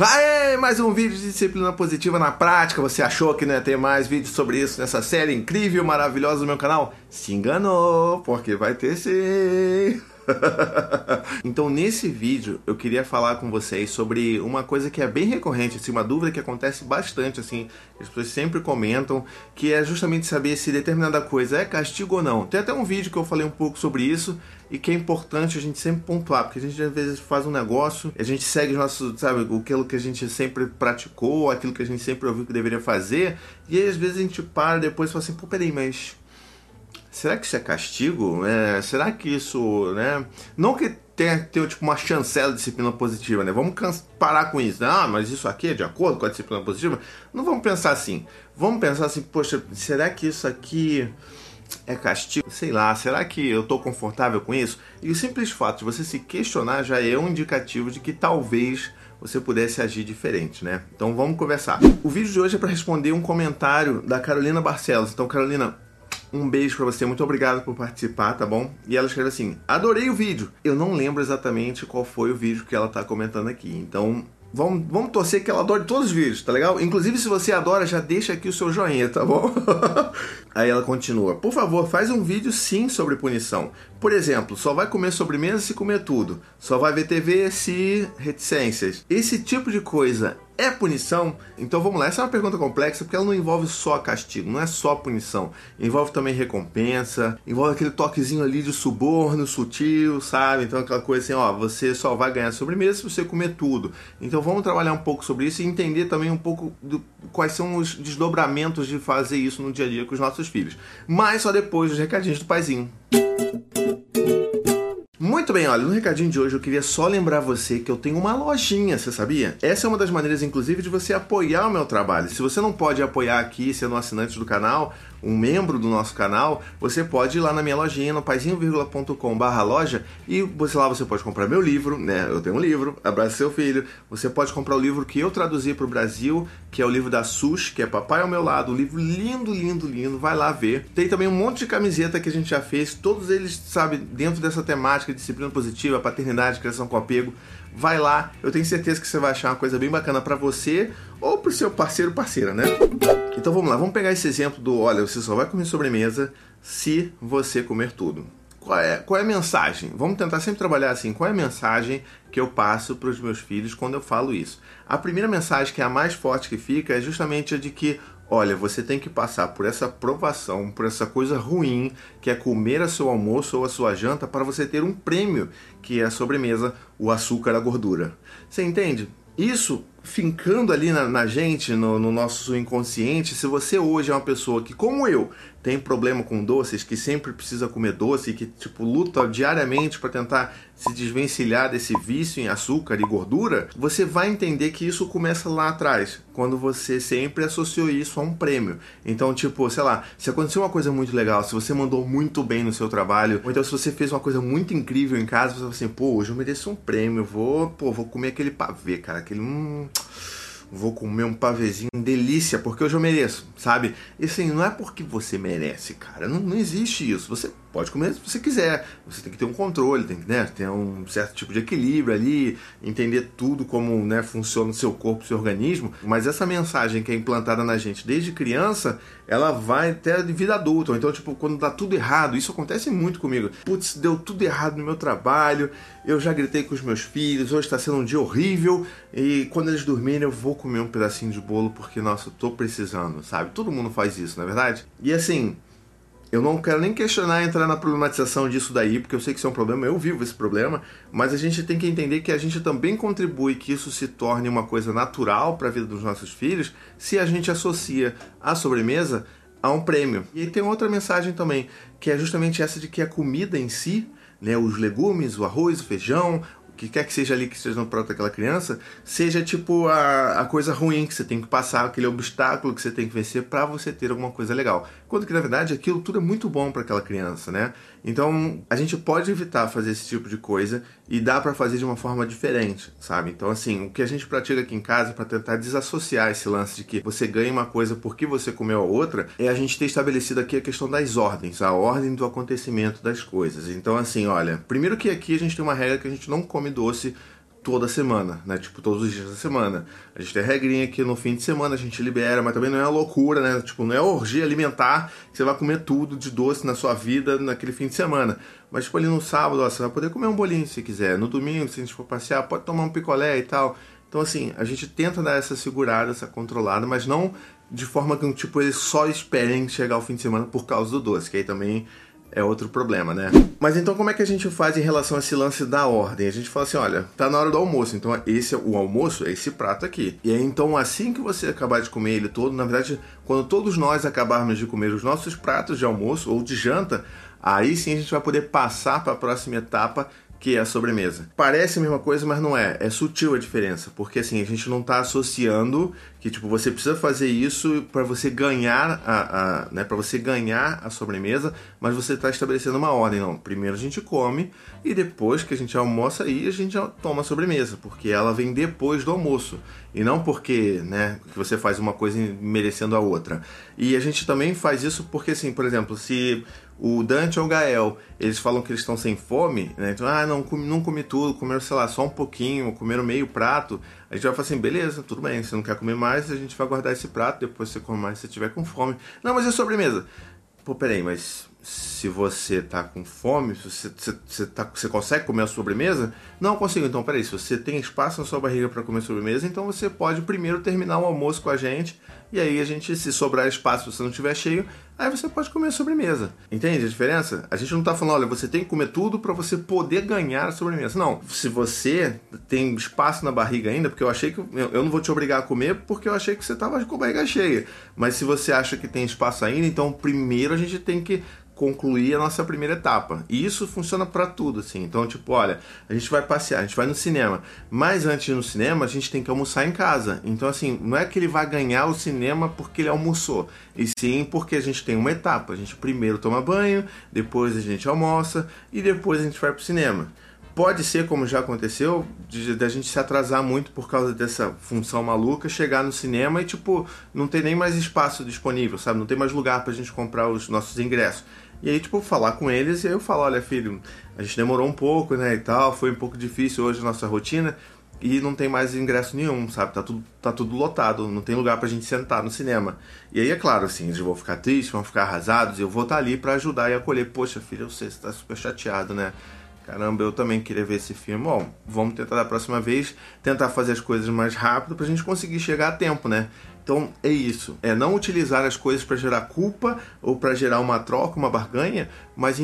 Aê, mais um vídeo de disciplina positiva na prática. Você achou que não ia ter mais vídeos sobre isso nessa série incrível, maravilhosa do meu canal? Se enganou, porque vai ter sim. então, nesse vídeo, eu queria falar com vocês sobre uma coisa que é bem recorrente, assim, uma dúvida que acontece bastante, assim, as pessoas sempre comentam, que é justamente saber se determinada coisa é castigo ou não. Tem até um vídeo que eu falei um pouco sobre isso e que é importante a gente sempre pontuar, porque a gente às vezes faz um negócio, a gente segue o nosso, sabe, aquilo que a gente sempre praticou, aquilo que a gente sempre ouviu que deveria fazer, e aí às vezes a gente para depois e fala assim, pô, peraí, mas será que isso é castigo? É, será que isso, né? Não que tenha, tenha tipo uma chancela de disciplina positiva, né? Vamos parar com isso. Ah, mas isso aqui é de acordo com a disciplina positiva? Não vamos pensar assim. Vamos pensar assim, poxa, será que isso aqui é castigo? Sei lá, será que eu estou confortável com isso? E o simples fato de você se questionar já é um indicativo de que talvez você pudesse agir diferente, né? Então vamos conversar. O vídeo de hoje é para responder um comentário da Carolina Barcelos. Então, Carolina, um beijo para você, muito obrigado por participar, tá bom? E ela escreve assim: Adorei o vídeo. Eu não lembro exatamente qual foi o vídeo que ela tá comentando aqui. Então, Vamos, vamos torcer que ela adore todos os vídeos, tá legal? Inclusive, se você adora, já deixa aqui o seu joinha, tá bom? Aí ela continua: Por favor, faz um vídeo sim sobre punição. Por exemplo, só vai comer sobremesa se comer tudo. Só vai ver TV se reticências. Esse tipo de coisa é punição? Então vamos lá, essa é uma pergunta complexa porque ela não envolve só castigo, não é só punição. Envolve também recompensa, envolve aquele toquezinho ali de suborno sutil, sabe? Então aquela coisa assim, ó, você só vai ganhar sobremesa se você comer tudo. Então vamos trabalhar um pouco sobre isso e entender também um pouco do, quais são os desdobramentos de fazer isso no dia a dia com os nossos filhos. Mas só depois dos recadinhos do paizinho. Muito bem, olha, no recadinho de hoje eu queria só lembrar você que eu tenho uma lojinha, você sabia? Essa é uma das maneiras, inclusive, de você apoiar o meu trabalho. Se você não pode apoiar aqui sendo um assinante do canal, um membro do nosso canal, você pode ir lá na minha lojinha, no paizinho.com barra loja, e você lá você pode comprar meu livro, né? Eu tenho um livro, Abraça Seu Filho. Você pode comprar o livro que eu traduzi para o Brasil, que é o livro da SUS, que é Papai ao Meu Lado, um livro lindo, lindo, lindo, vai lá ver. Tem também um monte de camiseta que a gente já fez, todos eles, sabe, dentro dessa temática de disciplina positiva, paternidade, criação com apego. Vai lá, eu tenho certeza que você vai achar uma coisa bem bacana para você ou para o seu parceiro parceira, né? Então vamos lá, vamos pegar esse exemplo do, olha, você só vai comer sobremesa se você comer tudo. Qual é, qual é a mensagem? Vamos tentar sempre trabalhar assim. Qual é a mensagem que eu passo para os meus filhos quando eu falo isso? A primeira mensagem, que é a mais forte que fica, é justamente a de que, olha, você tem que passar por essa provação, por essa coisa ruim, que é comer a seu almoço ou a sua janta, para você ter um prêmio, que é a sobremesa, o açúcar, a gordura. Você entende? Isso fincando ali na, na gente, no, no, nosso inconsciente, se você hoje é uma pessoa que, como eu, tem problema com doces, que sempre precisa comer doce, que tipo luta diariamente para tentar se desvencilhar desse vício em açúcar e gordura, você vai entender que isso começa lá atrás, quando você sempre associou isso a um prêmio. Então, tipo, sei lá, se aconteceu uma coisa muito legal, se você mandou muito bem no seu trabalho, ou então se você fez uma coisa muito incrível em casa, você fala assim, pô, hoje eu mereço um prêmio, vou, pô, vou comer aquele pavê, cara, aquele hum, vou comer um pavezinho delícia, porque hoje eu mereço, sabe? E assim, não é porque você merece, cara. Não, não existe isso. Você pode comer se você quiser. Você tem que ter um controle, tem que né, ter um certo tipo de equilíbrio ali, entender tudo como né, funciona o seu corpo, o seu organismo. Mas essa mensagem que é implantada na gente desde criança, ela vai até a vida adulta. Então, tipo, quando dá tudo errado, isso acontece muito comigo. Putz, deu tudo errado no meu trabalho, eu já gritei com os meus filhos, hoje está sendo um dia horrível, e quando eles dormirem eu vou comer um pedacinho de bolo porque, nossa, eu tô precisando, sabe? Todo mundo faz isso, não é verdade? E assim, eu não quero nem questionar entrar na problematização disso daí, porque eu sei que isso é um problema, eu vivo esse problema, mas a gente tem que entender que a gente também contribui que isso se torne uma coisa natural para a vida dos nossos filhos se a gente associa a sobremesa a um prêmio. E tem outra mensagem também, que é justamente essa de que a comida em si, né, os legumes, o arroz, o feijão, que quer que seja ali que esteja no prato daquela criança, seja tipo a, a coisa ruim que você tem que passar, aquele obstáculo que você tem que vencer para você ter alguma coisa legal. Quando que na verdade aquilo tudo é muito bom para aquela criança, né? Então a gente pode evitar fazer esse tipo de coisa e dá para fazer de uma forma diferente, sabe? Então assim, o que a gente pratica aqui em casa para tentar desassociar esse lance de que você ganha uma coisa porque você comeu a outra, é a gente ter estabelecido aqui a questão das ordens, a ordem do acontecimento das coisas. Então assim, olha, primeiro que aqui a gente tem uma regra que a gente não come come doce toda semana, né? Tipo, todos os dias da semana. A gente tem regrinha que no fim de semana a gente libera, mas também não é loucura, né? Tipo, não é orgia alimentar que você vai comer tudo de doce na sua vida naquele fim de semana. Mas, tipo, ali no sábado, ó, você vai poder comer um bolinho se quiser. No domingo, se a gente for passear, pode tomar um picolé e tal. Então, assim, a gente tenta dar essa segurada, essa controlada, mas não de forma que, tipo, eles só esperem chegar o fim de semana por causa do doce, que aí também é outro problema, né? Mas então como é que a gente faz em relação a esse lance da ordem? A gente fala assim, olha, tá na hora do almoço, então esse é o almoço, é esse prato aqui. E aí então assim que você acabar de comer ele todo, na verdade, quando todos nós acabarmos de comer os nossos pratos de almoço ou de janta, aí sim a gente vai poder passar para a próxima etapa, que é a sobremesa. Parece a mesma coisa, mas não é. É sutil a diferença, porque assim, a gente não está associando que tipo você precisa fazer isso para você ganhar a, a né, para você ganhar a sobremesa, mas você está estabelecendo uma ordem, não. Primeiro a gente come e depois que a gente almoça aí a gente toma a sobremesa, porque ela vem depois do almoço e não porque, né, que você faz uma coisa merecendo a outra. E a gente também faz isso porque assim, por exemplo, se o Dante ou o Gael, eles falam que eles estão sem fome, né? Então, ah, não, não comi tudo, comeram, sei lá, só um pouquinho, comeram meio prato. A gente vai falar assim, beleza, tudo bem, você não quer comer mais, a gente vai guardar esse prato, depois você come mais se tiver com fome. Não, mas é sobremesa. Pô, peraí, mas se você tá com fome, se você, você, você, tá, você consegue comer a sobremesa? Não consigo. Então, peraí, se você tem espaço na sua barriga para comer sobremesa, então você pode primeiro terminar o almoço com a gente e aí a gente, se sobrar espaço, se você não estiver cheio, aí você pode comer a sobremesa. Entende a diferença? A gente não está falando, olha, você tem que comer tudo para você poder ganhar a sobremesa. Não, se você tem espaço na barriga ainda, porque eu achei que eu não vou te obrigar a comer porque eu achei que você estava com a barriga cheia. Mas se você acha que tem espaço ainda, então primeiro a gente tem que concluir a nossa primeira etapa. E isso funciona para tudo, assim. Então, tipo, olha, a gente vai passear, a gente vai no cinema. Mas antes no cinema, a gente tem que almoçar em casa. Então, assim, não é que ele vai ganhar o cinema porque ele almoçou. E sim porque a gente tem uma etapa. A gente primeiro toma banho, depois a gente almoça e depois a gente vai pro cinema. Pode ser, como já aconteceu, da gente se atrasar muito por causa dessa função maluca, chegar no cinema e, tipo, não ter nem mais espaço disponível, sabe? Não tem mais lugar pra gente comprar os nossos ingressos. E aí, tipo, falar com eles e aí eu falo, olha, filho, a gente demorou um pouco, né, e tal, foi um pouco difícil hoje a nossa rotina e não tem mais ingresso nenhum, sabe? Tá tudo, tá tudo lotado, não tem lugar pra gente sentar no cinema. E aí, é claro, assim, eles vão ficar tristes, vão ficar arrasados, e eu vou estar tá ali para ajudar e acolher. Poxa, filho, eu sei, você tá super chateado, né? Caramba, eu também queria ver esse filme. Bom, vamos tentar da próxima vez tentar fazer as coisas mais rápido pra gente conseguir chegar a tempo, né? Então é isso, é não utilizar as coisas para gerar culpa ou para gerar uma troca, uma barganha, mas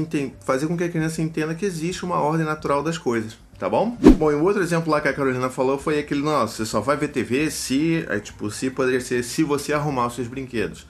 fazer com que a criança entenda que existe uma ordem natural das coisas, tá bom? Bom, e o outro exemplo lá que a Carolina falou foi aquele, nossa, você só vai ver TV se, é, tipo, se poderia ser se você arrumar os seus brinquedos.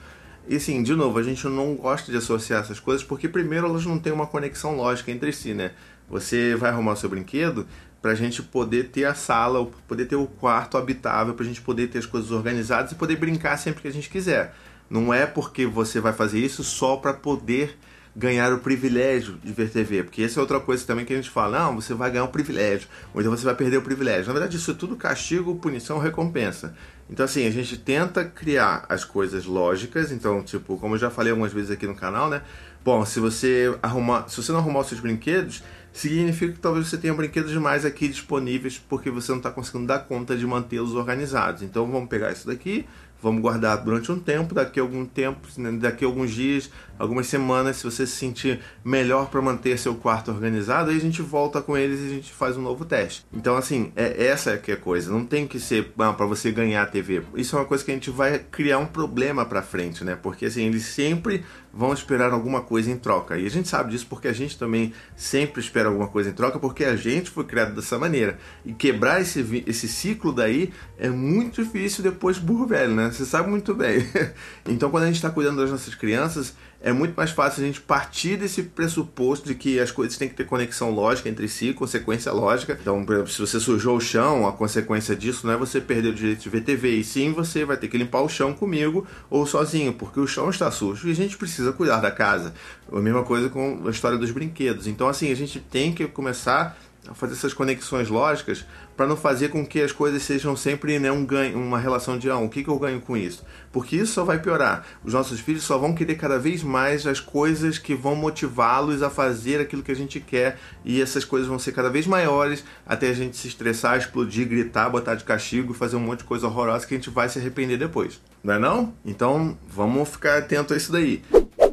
E assim, de novo, a gente não gosta de associar essas coisas porque primeiro elas não têm uma conexão lógica entre si, né? Você vai arrumar o seu brinquedo, para a gente poder ter a sala, poder ter o quarto habitável, para a gente poder ter as coisas organizadas e poder brincar sempre que a gente quiser. Não é porque você vai fazer isso só para poder ganhar o privilégio de ver TV, porque essa é outra coisa também que a gente fala, não, você vai ganhar o privilégio, ou então você vai perder o privilégio. Na verdade, isso é tudo castigo, punição, recompensa. Então, assim, a gente tenta criar as coisas lógicas, então, tipo, como eu já falei algumas vezes aqui no canal, né? Bom, se você arrumar, se você não arrumar os seus brinquedos, significa que talvez você tenha brinquedos demais aqui disponíveis porque você não está conseguindo dar conta de mantê-los organizados. Então vamos pegar isso daqui, vamos guardar durante um tempo, daqui a algum tempo, né, daqui a alguns dias, algumas semanas, se você se sentir melhor para manter seu quarto organizado, aí a gente volta com eles e a gente faz um novo teste. Então assim, é essa que é a coisa, não tem que ser ah, para você ganhar a TV. Isso é uma coisa que a gente vai criar um problema para frente, né? Porque assim, eles sempre vão esperar alguma coisa em troca. E a gente sabe disso porque a gente também sempre espera alguma coisa em troca, porque a gente foi criado dessa maneira. E quebrar esse, esse ciclo daí é muito difícil depois burro velho, né? Você sabe muito bem. então, quando a gente está cuidando das nossas crianças, é muito mais fácil a gente partir desse pressuposto de que as coisas têm que ter conexão lógica entre si, consequência lógica. Então, por exemplo, se você sujou o chão, a consequência disso não é você perder o direito de ver TV, e sim você vai ter que limpar o chão comigo ou sozinho, porque o chão está sujo e a gente precisa cuidar da casa. A mesma coisa com a história dos brinquedos. Então, assim, a gente tem que começar fazer essas conexões lógicas para não fazer com que as coisas sejam sempre né, um ganho, uma relação de ah, o que, que eu ganho com isso? Porque isso só vai piorar. Os nossos filhos só vão querer cada vez mais as coisas que vão motivá-los a fazer aquilo que a gente quer e essas coisas vão ser cada vez maiores até a gente se estressar, explodir, gritar, botar de castigo, fazer um monte de coisa horrorosa que a gente vai se arrepender depois. Não é não? Então vamos ficar atento a isso daí.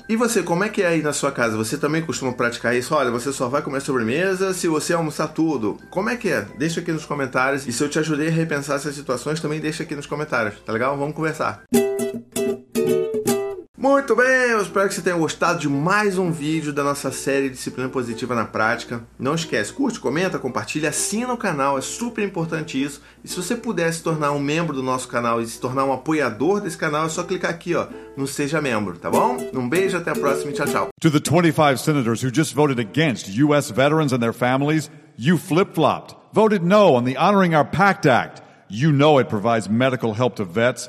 E você, como é que é aí na sua casa? Você também costuma praticar isso? Olha, você só vai comer sobremesa se você almoçar tudo. Como é que é? Deixa aqui nos comentários. E se eu te ajudei a repensar essas situações, também deixa aqui nos comentários. Tá legal? Vamos conversar. Muito bem, eu espero que você tenha gostado de mais um vídeo da nossa série Disciplina Positiva na Prática. Não esquece, curte, comenta, compartilha, assina o canal, é super importante isso. E se você puder se tornar um membro do nosso canal e se tornar um apoiador desse canal, é só clicar aqui, ó, no Seja Membro, tá bom? Um beijo, até a próxima e tchau, tchau. To the 25 senators who just voted against U.S. veterans and their families, you flip-flopped, voted no on the Honoring Our Pact Act. You know it provides medical help to vets